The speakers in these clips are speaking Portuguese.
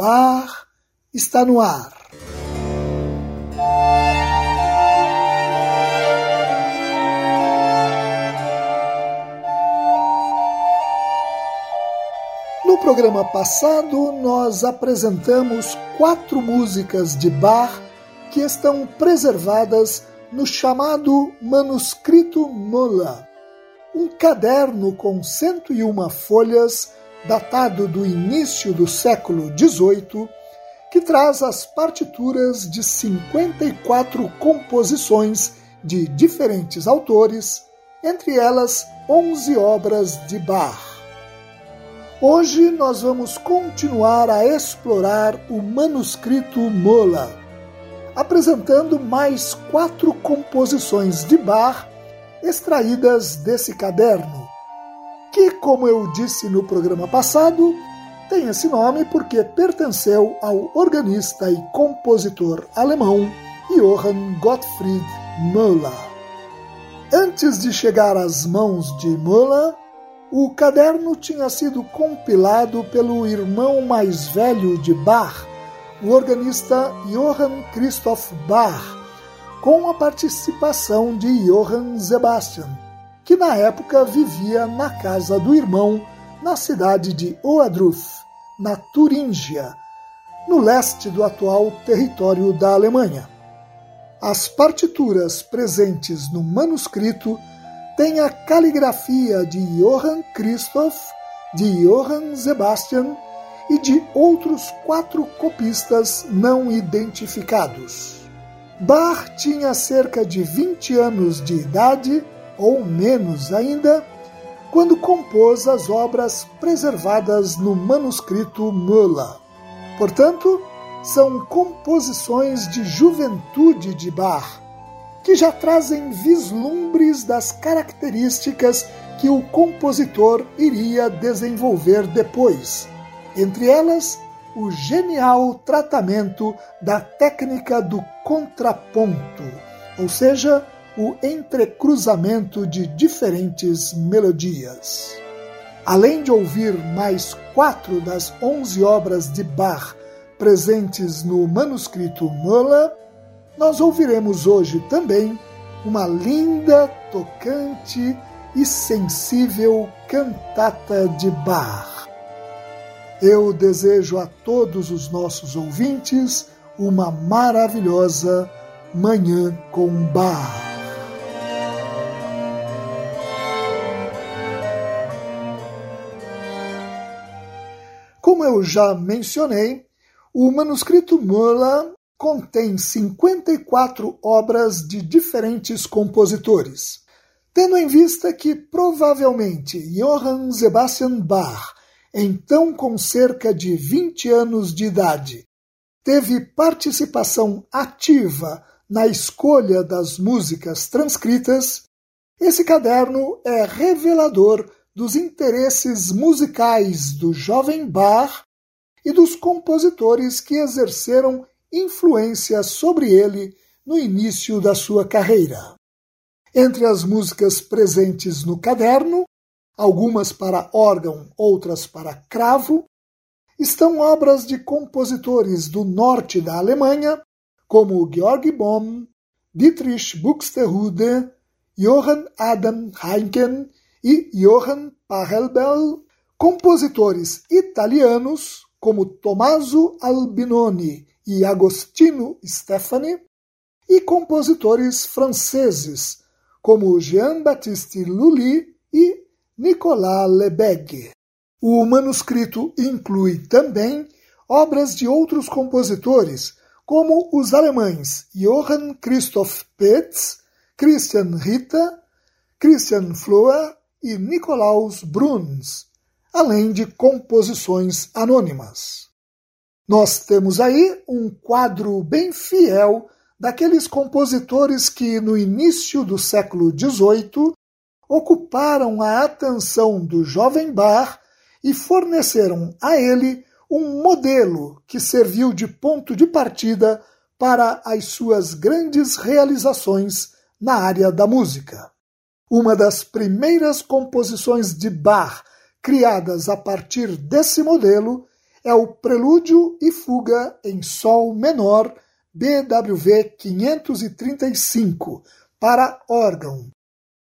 bar está no ar. No programa passado, nós apresentamos quatro músicas de Bach que estão preservadas no chamado Manuscrito Mola, um caderno com 101 folhas datado do início do século XVIII, que traz as partituras de 54 composições de diferentes autores, entre elas 11 obras de Bach. Hoje nós vamos continuar a explorar o manuscrito Mola, apresentando mais quatro composições de Bach extraídas desse caderno que, como eu disse no programa passado, tem esse nome porque pertenceu ao organista e compositor alemão Johann Gottfried Müller. Antes de chegar às mãos de Müller, o caderno tinha sido compilado pelo irmão mais velho de Bach, o organista Johann Christoph Bach, com a participação de Johann Sebastian, que na época vivia na casa do irmão na cidade de Oadruf, na Turíngia, no leste do atual território da Alemanha. As partituras presentes no manuscrito têm a caligrafia de Johann Christoph, de Johann Sebastian e de outros quatro copistas não identificados. Bach tinha cerca de 20 anos de idade ou menos ainda, quando compôs as obras preservadas no manuscrito Müller. Portanto, são composições de juventude de Bach, que já trazem vislumbres das características que o compositor iria desenvolver depois, entre elas o genial tratamento da técnica do contraponto, ou seja, o entrecruzamento de diferentes melodias. Além de ouvir mais quatro das onze obras de Bach presentes no manuscrito Müller, nós ouviremos hoje também uma linda, tocante e sensível cantata de Bach. Eu desejo a todos os nossos ouvintes uma maravilhosa Manhã com Bach. Como eu já mencionei, o manuscrito Müller contém 54 obras de diferentes compositores, tendo em vista que provavelmente Johann Sebastian Bach, então com cerca de 20 anos de idade, teve participação ativa na escolha das músicas transcritas, esse caderno é revelador dos interesses musicais do jovem Bach e dos compositores que exerceram influência sobre ele no início da sua carreira. Entre as músicas presentes no caderno, algumas para órgão, outras para cravo, estão obras de compositores do norte da Alemanha, como Georg Bohm, Dietrich Buxtehude, Johann Adam Heinken e Johann Pachelbel, compositores italianos como Tommaso Albinoni e Agostino Stefani, e compositores franceses como Jean-Baptiste Lully e Nicolas Lebesgue. O manuscrito inclui também obras de outros compositores, como os alemães Johann Christoph Petz, Christian Ritter, Christian Floer e Nikolaus Bruns, além de composições anônimas. Nós temos aí um quadro bem fiel daqueles compositores que, no início do século XVIII, ocuparam a atenção do jovem Bach e forneceram a ele um modelo que serviu de ponto de partida para as suas grandes realizações na área da música. Uma das primeiras composições de Bach criadas a partir desse modelo é o Prelúdio e Fuga em Sol menor BWV 535 para órgão,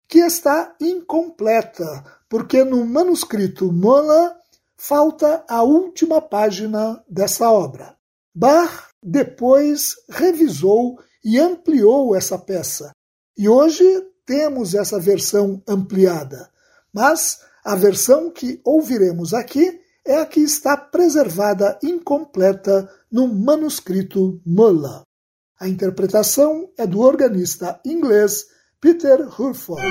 que está incompleta porque no manuscrito Mola falta a última página dessa obra. Bach depois revisou e ampliou essa peça, e hoje temos essa versão ampliada, mas a versão que ouviremos aqui é a que está preservada incompleta no manuscrito Muller. A interpretação é do organista inglês Peter Hurford.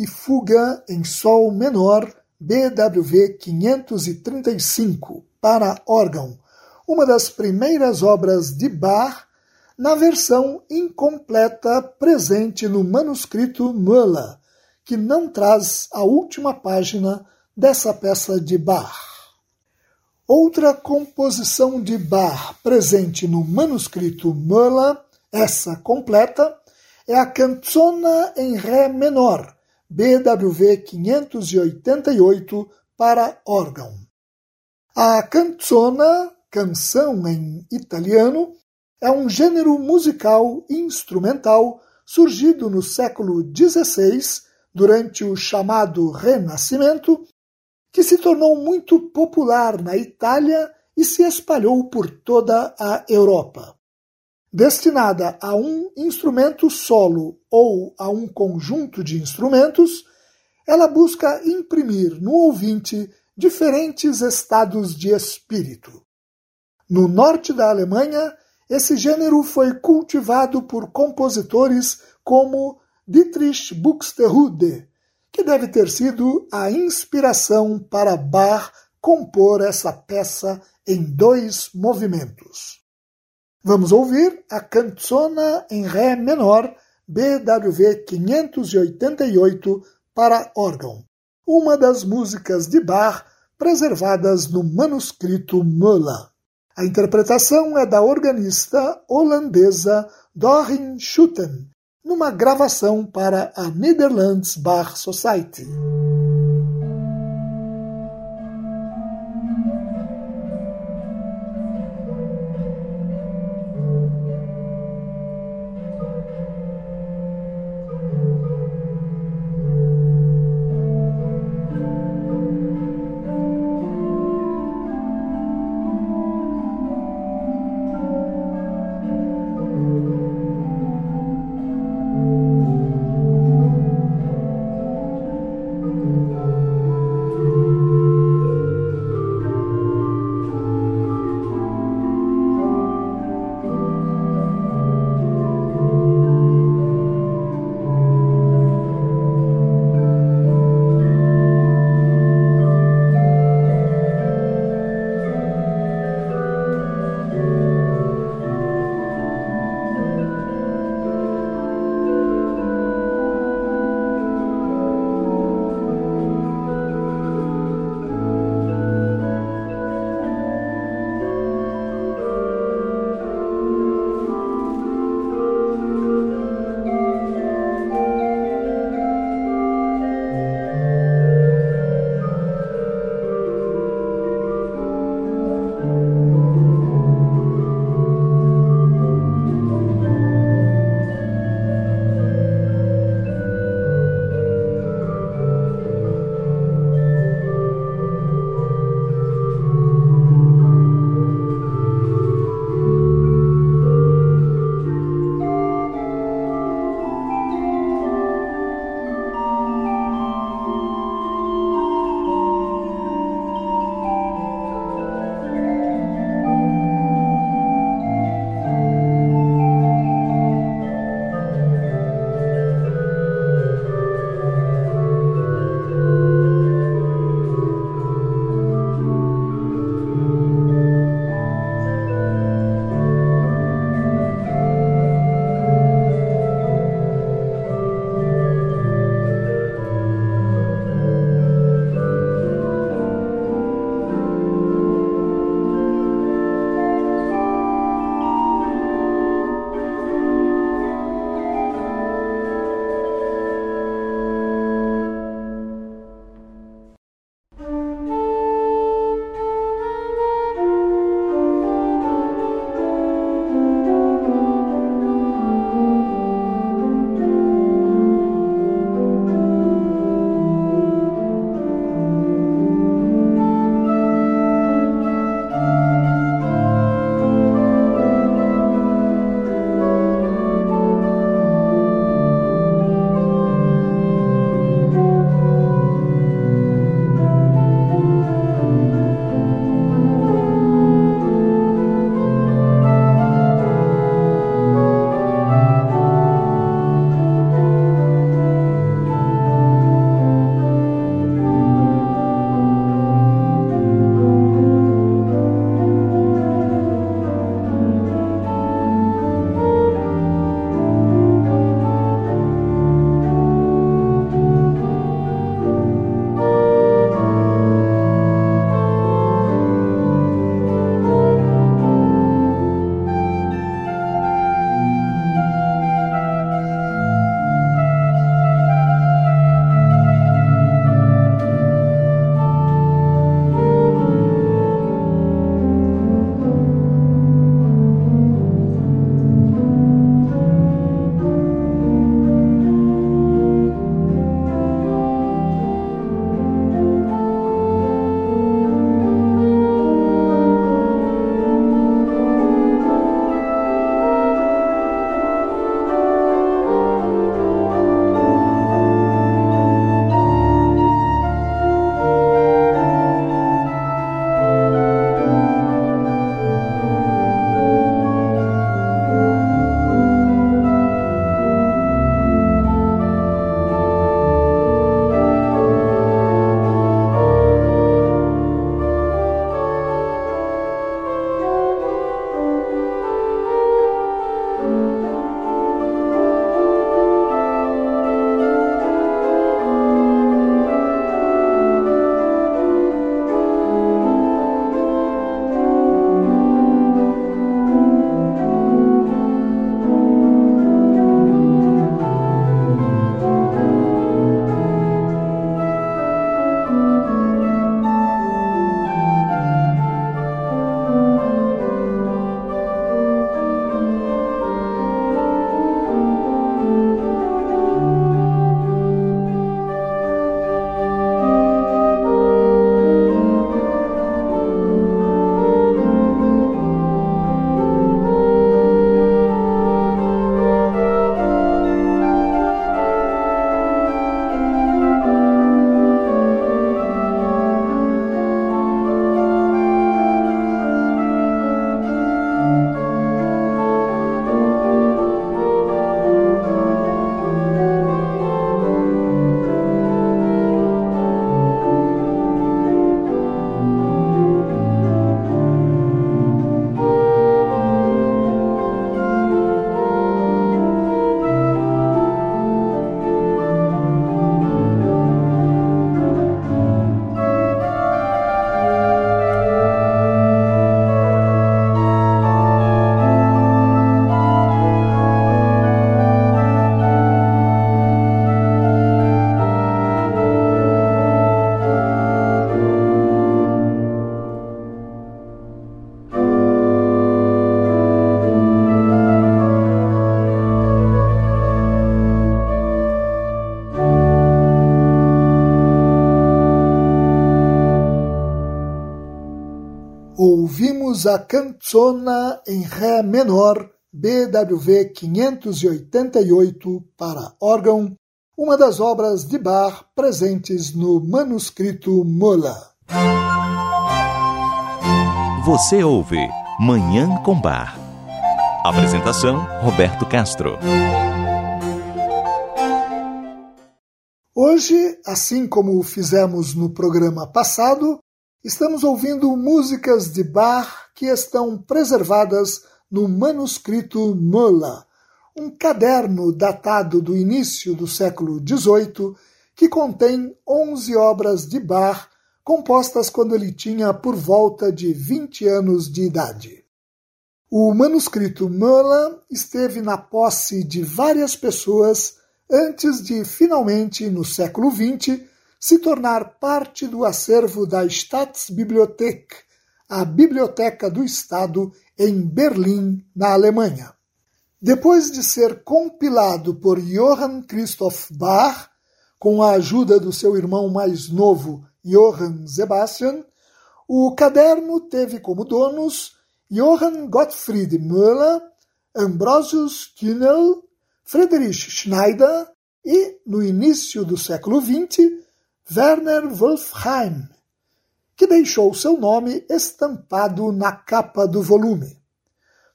E Fuga em Sol menor BWV 535 para órgão, uma das primeiras obras de Bach na versão incompleta presente no manuscrito Müller, que não traz a última página dessa peça de Bach. Outra composição de Bach presente no manuscrito Müller, essa completa, é a Canzona em Ré menor, BWV 588, para órgão. A canzona, canção em italiano, é um gênero musical instrumental surgido no século XVI, durante o chamado Renascimento, que se tornou muito popular na Itália e se espalhou por toda a Europa destinada a um instrumento solo ou a um conjunto de instrumentos, ela busca imprimir no ouvinte diferentes estados de espírito. No norte da Alemanha, esse gênero foi cultivado por compositores como Dietrich Buxtehude, que deve ter sido a inspiração para Bach compor essa peça em dois movimentos. Vamos ouvir a Canzona em Ré menor, BWV 588, para órgão, uma das músicas de Bach preservadas no manuscrito Müller. A interpretação é da organista holandesa Doreen Schutten, numa gravação para a Netherlands Bach Society. Ouvimos a Canzona em Ré menor, BWV 588 para órgão, uma das obras de Bach presentes no manuscrito Mola. Você ouve Manhã com Bar. Apresentação Roberto Castro. Hoje, assim como fizemos no programa passado, estamos ouvindo músicas de Bach que estão preservadas no manuscrito Mola, um caderno datado do início do século XVIII que contém 11 obras de Bach compostas quando ele tinha por volta de 20 anos de idade. O manuscrito Mola esteve na posse de várias pessoas antes de finalmente, no século XX, se tornar parte do acervo da Staatsbibliothek, a Biblioteca do Estado em Berlim, na Alemanha. Depois de ser compilado por Johann Christoph Bach, com a ajuda do seu irmão mais novo, Johann Sebastian, o caderno teve como donos Johann Gottfried Müller, Ambrosius Kühnel, Friedrich Schneider e, no início do século XX, Werner Wolfheim, que deixou seu nome estampado na capa do volume.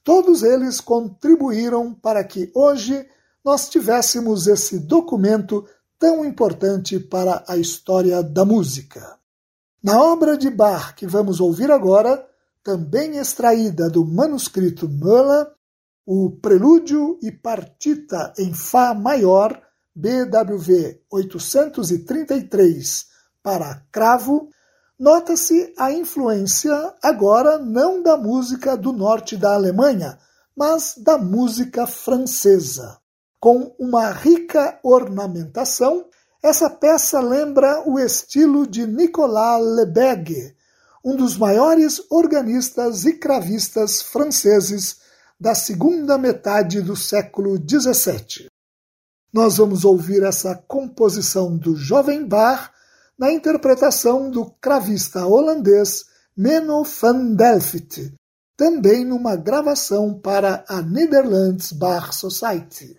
Todos eles contribuíram para que hoje nós tivéssemos esse documento tão importante para a história da música. Na obra de Bach que vamos ouvir agora, também extraída do manuscrito Möller, o Prelúdio e Partita em Fá maior BWV 833 para cravo, nota-se a influência agora não da música do norte da Alemanha, mas da música francesa. Com uma rica ornamentação, essa peça lembra o estilo de Nicolas Lebègue, um dos maiores organistas e cravistas franceses da segunda metade do século XVII nós vamos ouvir essa composição do jovem Bach na interpretação do cravista holandês Menno van Delft, também numa gravação para a Netherlands Bach Society.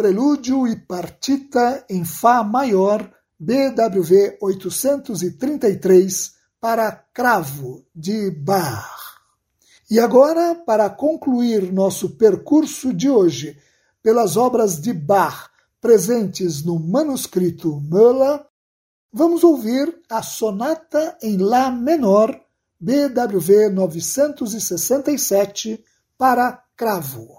Prelúdio e partita em Fá maior, BWV 833, para cravo de Bach. E agora, para concluir nosso percurso de hoje pelas obras de Bach presentes no manuscrito Möller, vamos ouvir a Sonata em Lá menor, BWV 967, para cravo.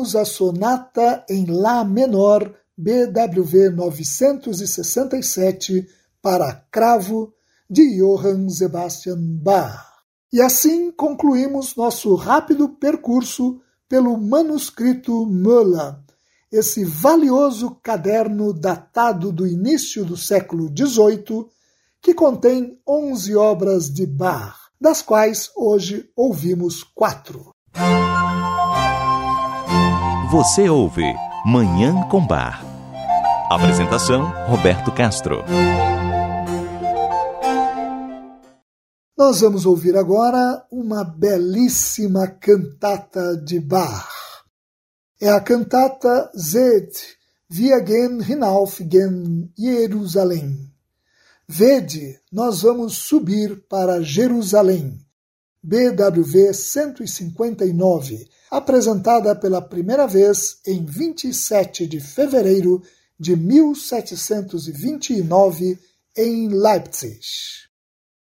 Ouvimos a sonata em Lá menor, BWV 967, para cravo, de Johann Sebastian Bach. E assim concluímos nosso rápido percurso pelo manuscrito Möller, esse valioso caderno datado do início do século XVIII, que contém onze obras de Bach, das quais hoje ouvimos quatro. Você ouve Manhã com Bar. Apresentação: Roberto Castro. Nós vamos ouvir agora uma belíssima cantata de Bach. É a cantata Zed, Via gen hinauf gen Jerusalém. Vede, nós vamos subir para Jerusalém. BWV 159, apresentada pela primeira vez em 27 de fevereiro de 1729 em Leipzig.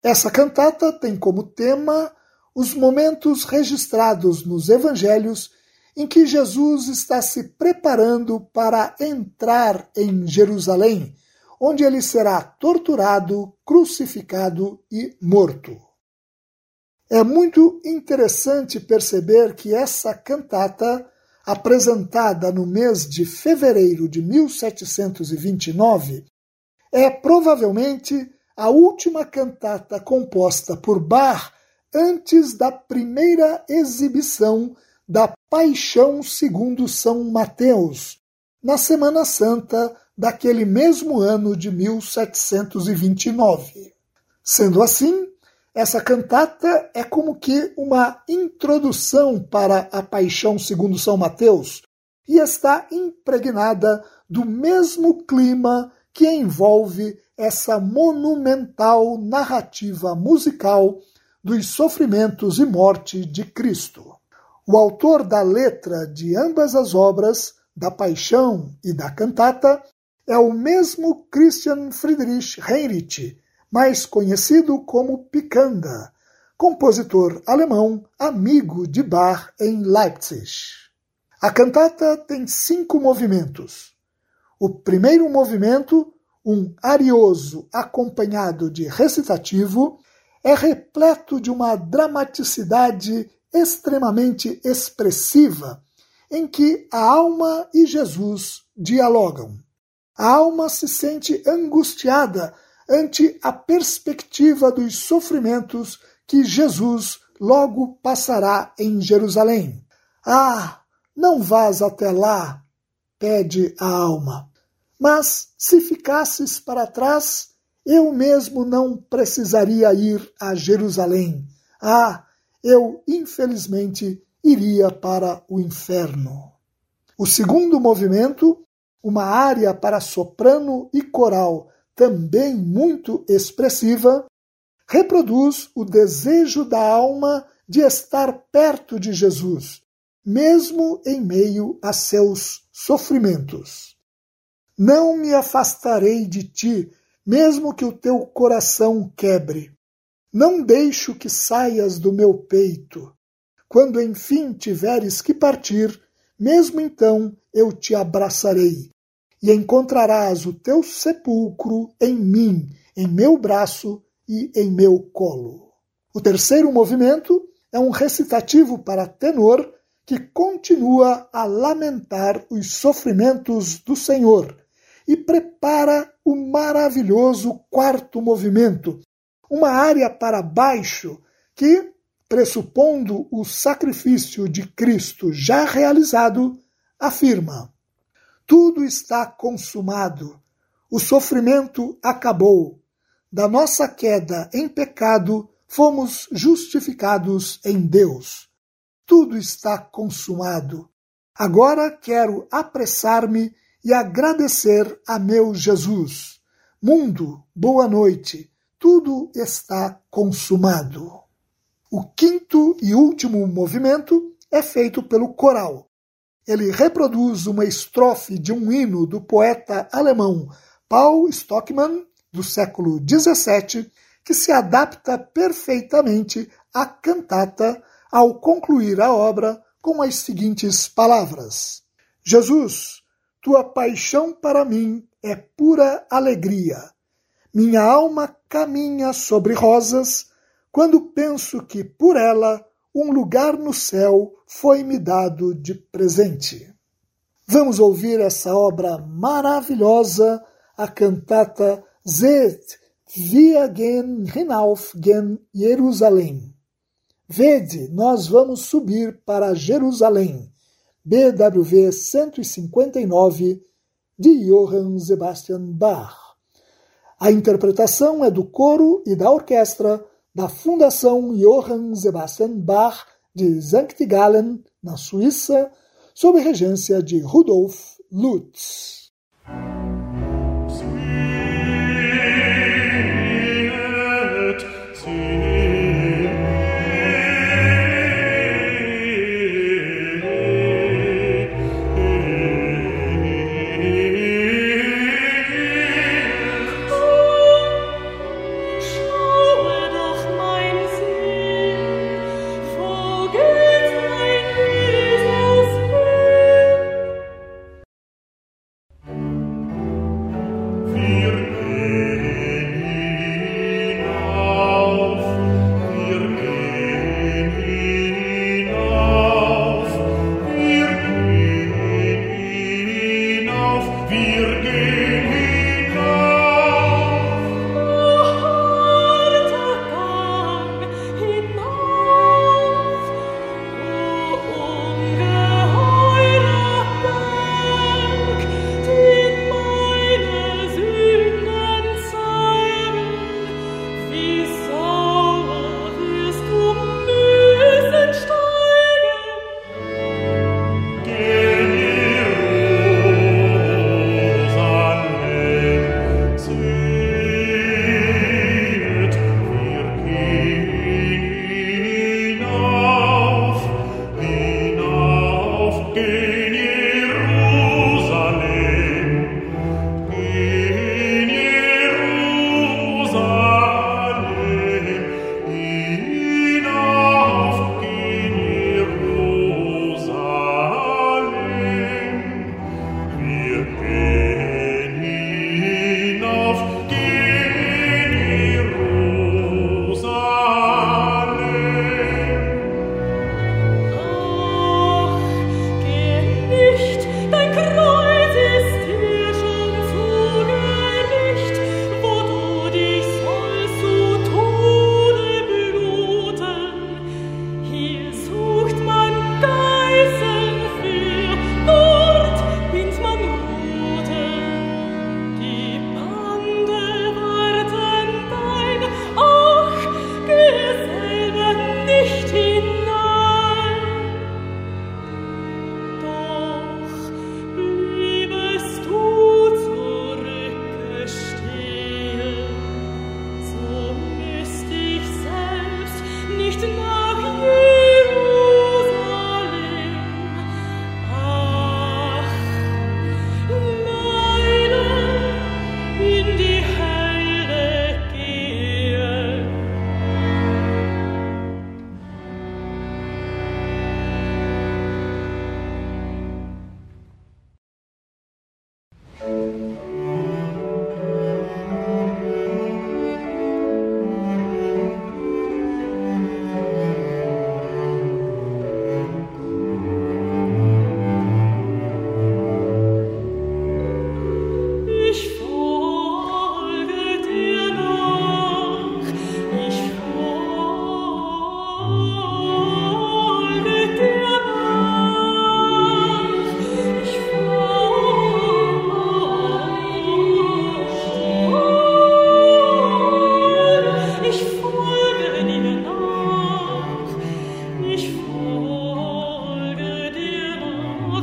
Essa cantata tem como tema os momentos registrados nos evangelhos em que Jesus está se preparando para entrar em Jerusalém, onde ele será torturado, crucificado e morto. É muito interessante perceber que essa cantata, apresentada no mês de fevereiro de 1729, é provavelmente a última cantata composta por Bach antes da primeira exibição da Paixão segundo São Mateus, na Semana Santa daquele mesmo ano de 1729. Sendo assim, essa cantata é como que uma introdução para a Paixão segundo São Mateus e está impregnada do mesmo clima que envolve essa monumental narrativa musical dos sofrimentos e morte de Cristo. O autor da letra de ambas as obras, da Paixão e da Cantata, é o mesmo Christian Friedrich Heinrich, mais conhecido como Picanda, compositor alemão amigo de Bach em Leipzig. A cantata tem cinco movimentos. O primeiro movimento um arioso acompanhado de recitativo, é repleto de uma dramaticidade extremamente expressiva, em que a alma e Jesus dialogam. A alma se sente angustiada ante a perspectiva dos sofrimentos que Jesus logo passará em Jerusalém. Ah, não vás até lá, pede a alma. Mas se ficasses para trás, eu mesmo não precisaria ir a Jerusalém. Ah, eu infelizmente iria para o inferno. O segundo movimento, uma área para soprano e coral também muito expressiva, reproduz o desejo da alma de estar perto de Jesus, mesmo em meio a seus sofrimentos. Não me afastarei de ti, mesmo que o teu coração quebre. Não deixo que saias do meu peito. Quando enfim tiveres que partir, mesmo então eu te abraçarei, e encontrarás o teu sepulcro em mim, em meu braço e em meu colo. O terceiro movimento é um recitativo para tenor que continua a lamentar os sofrimentos do Senhor e prepara o maravilhoso quarto movimento, uma área para baixo que, pressupondo o sacrifício de Cristo já realizado, afirma: tudo está consumado, o sofrimento acabou, da nossa queda em pecado fomos justificados em Deus. Tudo está consumado. Agora quero apressar-me e agradecer a meu Jesus. Mundo, boa noite, tudo está consumado. O quinto e último movimento é feito pelo coral. Ele reproduz uma estrofe de um hino do poeta alemão Paul Stockmann, do século XVII, que se adapta perfeitamente à cantata ao concluir a obra com as seguintes palavras: Jesus, tua paixão para mim é pura alegria. Minha alma caminha sobre rosas quando penso que por ela um lugar no céu foi-me dado de presente. Vamos ouvir essa obra maravilhosa, a cantata Zet via gen hinauf gen Jerusalém. Vede, nós vamos subir para Jerusalém BWV 159 de Johann Sebastian Bach. A interpretação é do coro e da orquestra da Fundação Johann Sebastian Bach de St. Gallen, na Suíça, sob regência de Rudolf Lutz.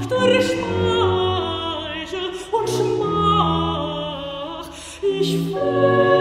Speichel und Schmach, ich will.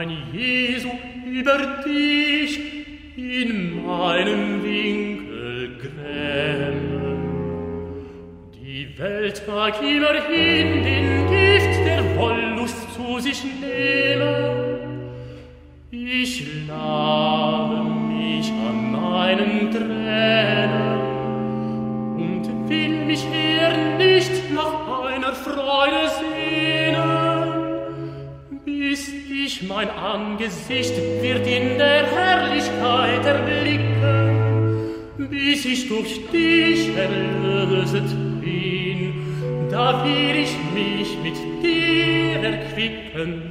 mein Jesu, über dich in meinem Winkel grämen. Die Welt mag immerhin den Gift der Wollust zu sich nehmen. Ich labe mich an meinen Tränen und will mich hier nicht nach einer Freude sehen. ich mein Angesicht wird in der Herrlichkeit erblicken, bis ich durch dich erlöset bin, da will ich mich mit dir erquicken.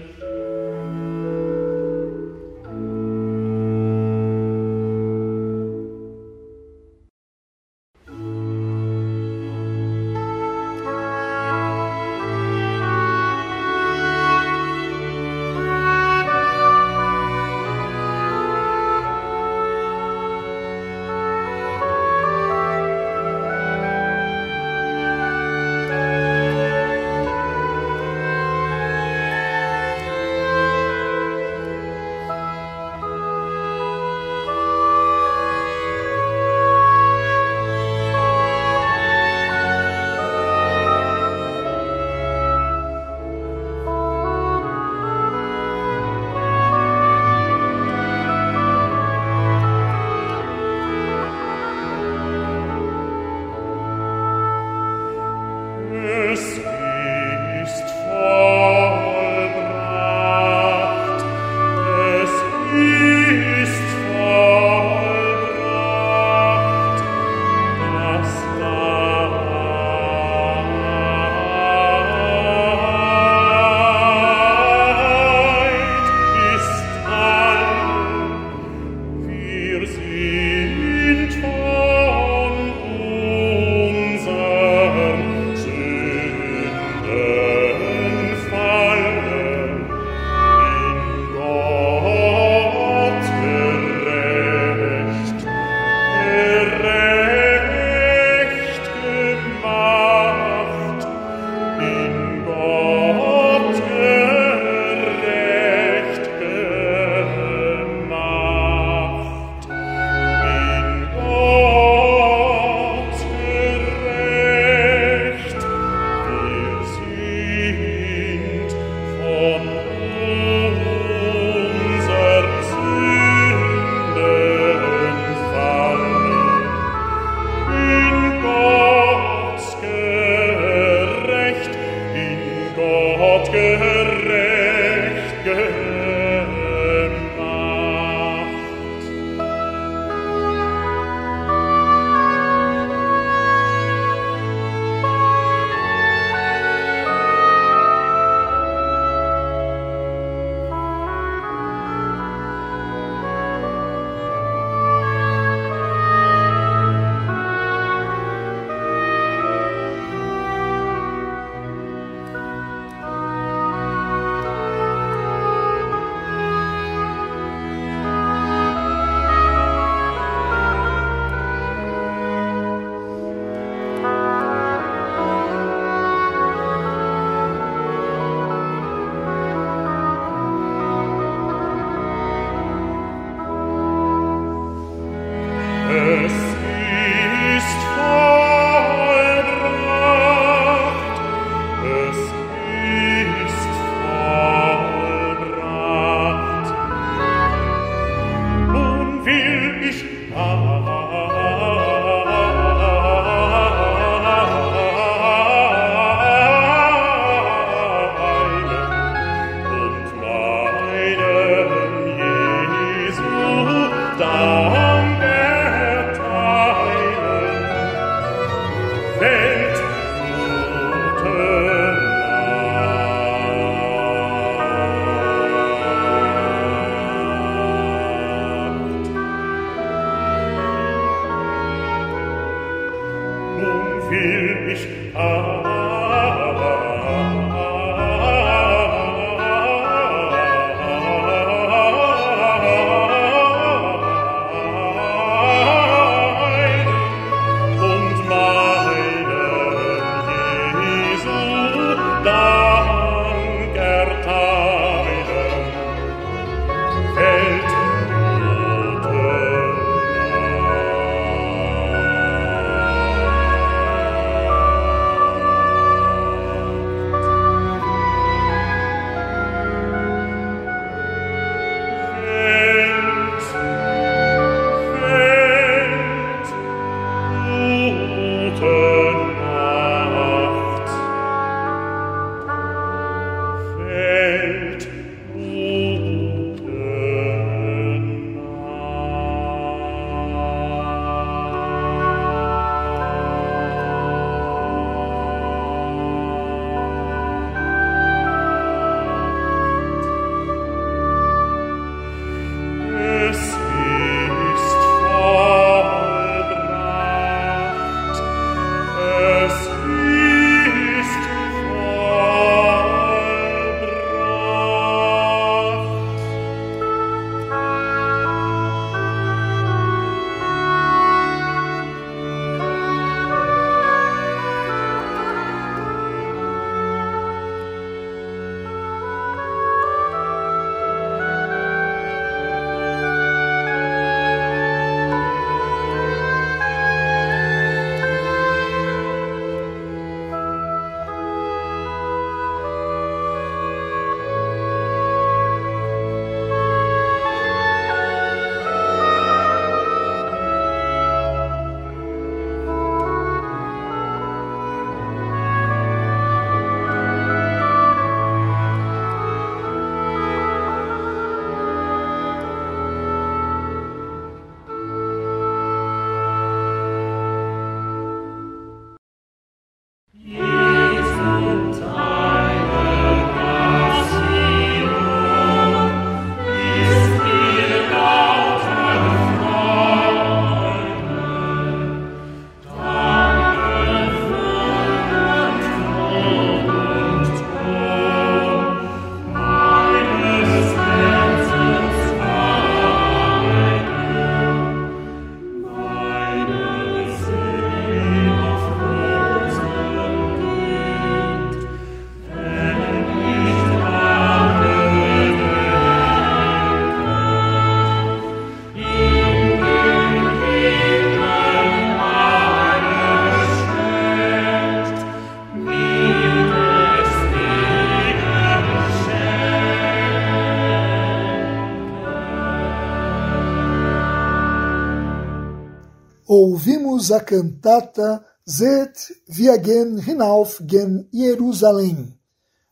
A cantata Zet Viagen hinauf gen Jerusalém.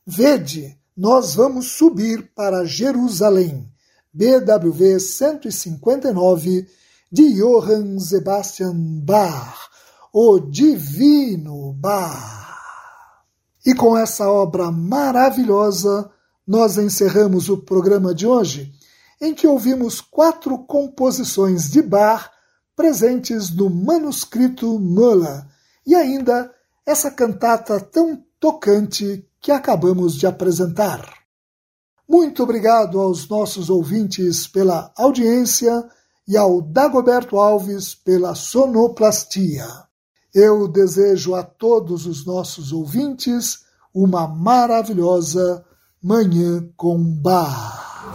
Vede, nós vamos subir para Jerusalém. BWV 159 de Johann Sebastian Bach, o Divino Bach. E com essa obra maravilhosa, nós encerramos o programa de hoje, em que ouvimos quatro composições de Bach presentes no manuscrito Müller e ainda essa cantata tão tocante que acabamos de apresentar. Muito obrigado aos nossos ouvintes pela audiência e ao Dagoberto Alves pela sonoplastia. Eu desejo a todos os nossos ouvintes uma maravilhosa Manhã com Bar.